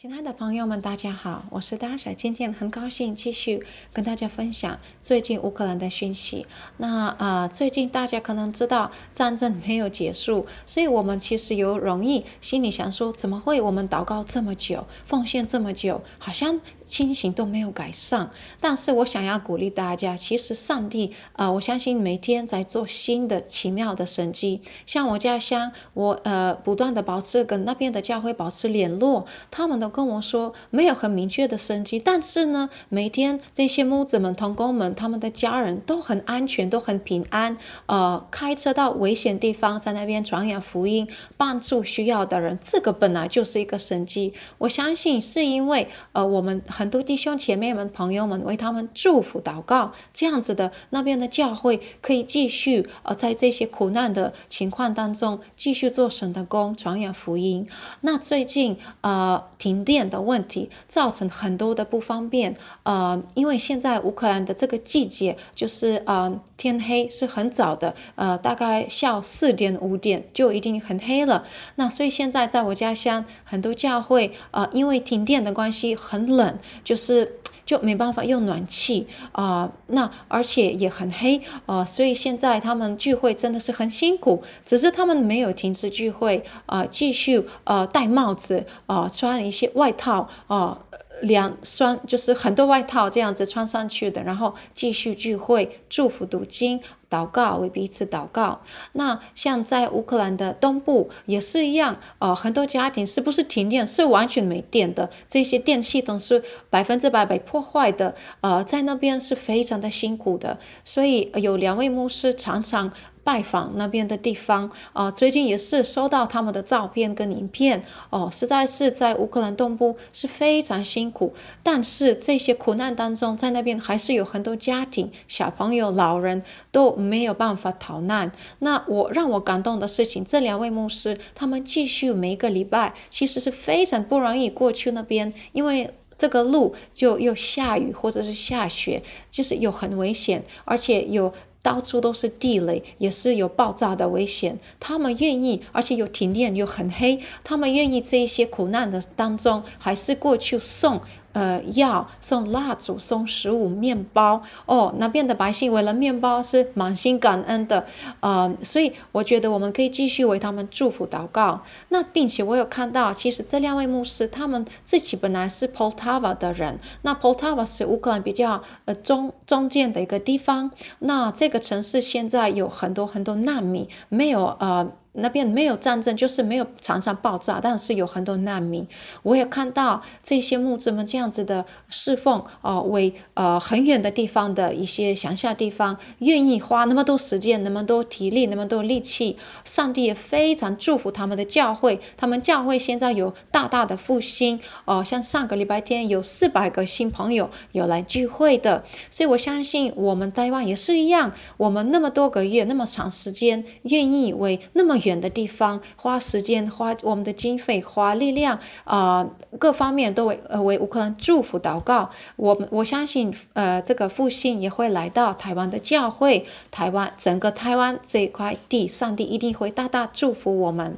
亲爱的朋友们，大家好，我是大小今天很高兴继续跟大家分享最近乌克兰的讯息。那啊、最近大家可能知道战争没有结束，所以我们其实有容易心里想说，怎么会我们祷告这么久，奉献这么久，好像情形都没有改善。但是我想要鼓励大家，其实上帝啊、我相信每天在做新的奇妙的神迹。像我家乡，我呃不断的保持跟那边的教会保持联络，他们都。跟我说没有很明确的神迹，但是呢，每天这些牧者们、同工们，他们的家人都很安全，都很平安。呃，开车到危险地方，在那边传扬福音，帮助需要的人，这个本来就是一个神迹。我相信是因为呃，我们很多弟兄姐妹们、朋友们为他们祝福祷告，这样子的那边的教会可以继续呃，在这些苦难的情况当中继续做神的工，传扬福音。那最近呃，停。电的问题造成很多的不方便，呃，因为现在乌克兰的这个季节就是呃天黑是很早的，呃，大概下午四点五点就一定很黑了。那所以现在在我家乡很多教会，呃，因为停电的关系很冷，就是。就没办法用暖气啊、那而且也很黑啊、所以现在他们聚会真的是很辛苦。只是他们没有停止聚会啊、继续呃戴帽子啊、穿一些外套啊，两、双就是很多外套这样子穿上去的，然后继续聚会，祝福读经。祷告，为彼此祷告。那像在乌克兰的东部也是一样，呃，很多家庭是不是停电？是完全没电的，这些电系统是百分之百被破坏的。呃，在那边是非常的辛苦的。所以有两位牧师常常拜访那边的地方。呃，最近也是收到他们的照片跟影片。哦、实在是在乌克兰东部是非常辛苦。但是这些苦难当中，在那边还是有很多家庭、小朋友、老人都。没有办法逃难。那我让我感动的事情，这两位牧师他们继续每个礼拜，其实是非常不容易过去那边，因为这个路就又下雨或者是下雪，就是又很危险，而且有到处都是地雷，也是有爆炸的危险。他们愿意，而且有停电又很黑，他们愿意这一些苦难的当中，还是过去送。呃，药送蜡烛、送食物、面包哦。那边的百姓为了面包是满心感恩的，呃，所以我觉得我们可以继续为他们祝福祷告。那并且我有看到，其实这两位牧师他们自己本来是 Poltava 的人，那 Poltava 是乌克兰比较呃中中间的一个地方。那这这个城市现在有很多很多难民，没有呃。那边没有战争，就是没有常常爆炸，但是有很多难民。我也看到这些牧者们这样子的侍奉，哦、呃，为呃很远的地方的一些乡下地方，愿意花那么多时间、那么多体力、那么多力气。上帝也非常祝福他们的教会，他们教会现在有大大的复兴。哦、呃，像上个礼拜天有四百个新朋友有来聚会的，所以我相信我们台湾也是一样，我们那么多个月、那么长时间，愿意为那么远。远的地方，花时间，花我们的经费，花力量啊、各方面都为呃为乌克兰祝福祷告。我我相信，呃，这个复兴也会来到台湾的教会，台湾整个台湾这一块地，上帝一定会大大祝福我们。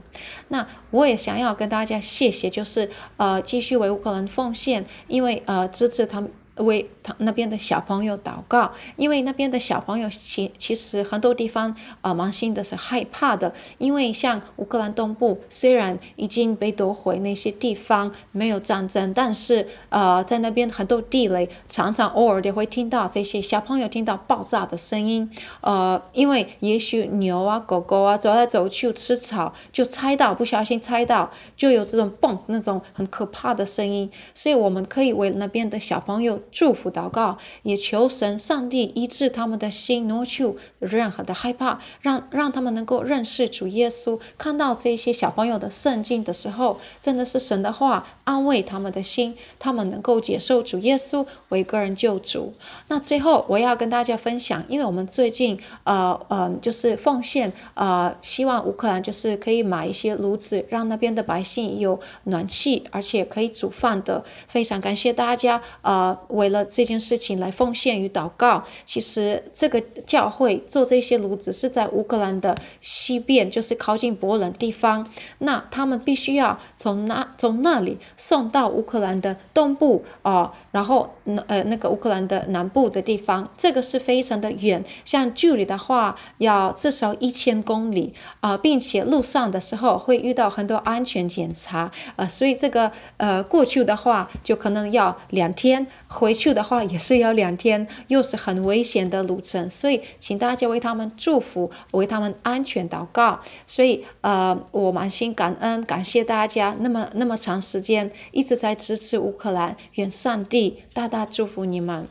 那我也想要跟大家谢谢，就是呃继续为乌克兰奉献，因为呃支持他们。为他那边的小朋友祷告，因为那边的小朋友其其实很多地方啊，蛮心的是害怕的。因为像乌克兰东部，虽然已经被夺回那些地方没有战争，但是呃，在那边很多地雷，常常偶尔也会听到这些小朋友听到爆炸的声音。呃，因为也许牛啊、狗狗啊走来走去吃草，就踩到，不小心踩到，就有这种嘣那种很可怕的声音。所以我们可以为那边的小朋友。祝福祷告，也求神上帝医治他们的心，挪去任何的害怕，让让他们能够认识主耶稣。看到这些小朋友的圣经的时候，真的是神的话安慰他们的心，他们能够接受主耶稣为个人救主。那最后我要跟大家分享，因为我们最近呃呃就是奉献呃，希望乌克兰就是可以买一些炉子，让那边的百姓有暖气，而且可以煮饭的。非常感谢大家呃。为了这件事情来奉献与祷告。其实这个教会做这些炉子是在乌克兰的西边，就是靠近波兰地方。那他们必须要从那从那里送到乌克兰的东部啊、然后呃那个乌克兰的南部的地方，这个是非常的远。像距离的话，要至少一千公里啊、并且路上的时候会遇到很多安全检查，呃，所以这个呃过去的话就可能要两天，回去的话也是要两天，又是很危险的路程，所以请大家为他们祝福，为他们安全祷告。所以呃，我满心感恩，感谢大家那么那么长时间一直在支持乌克兰，愿上帝大大祝福你们。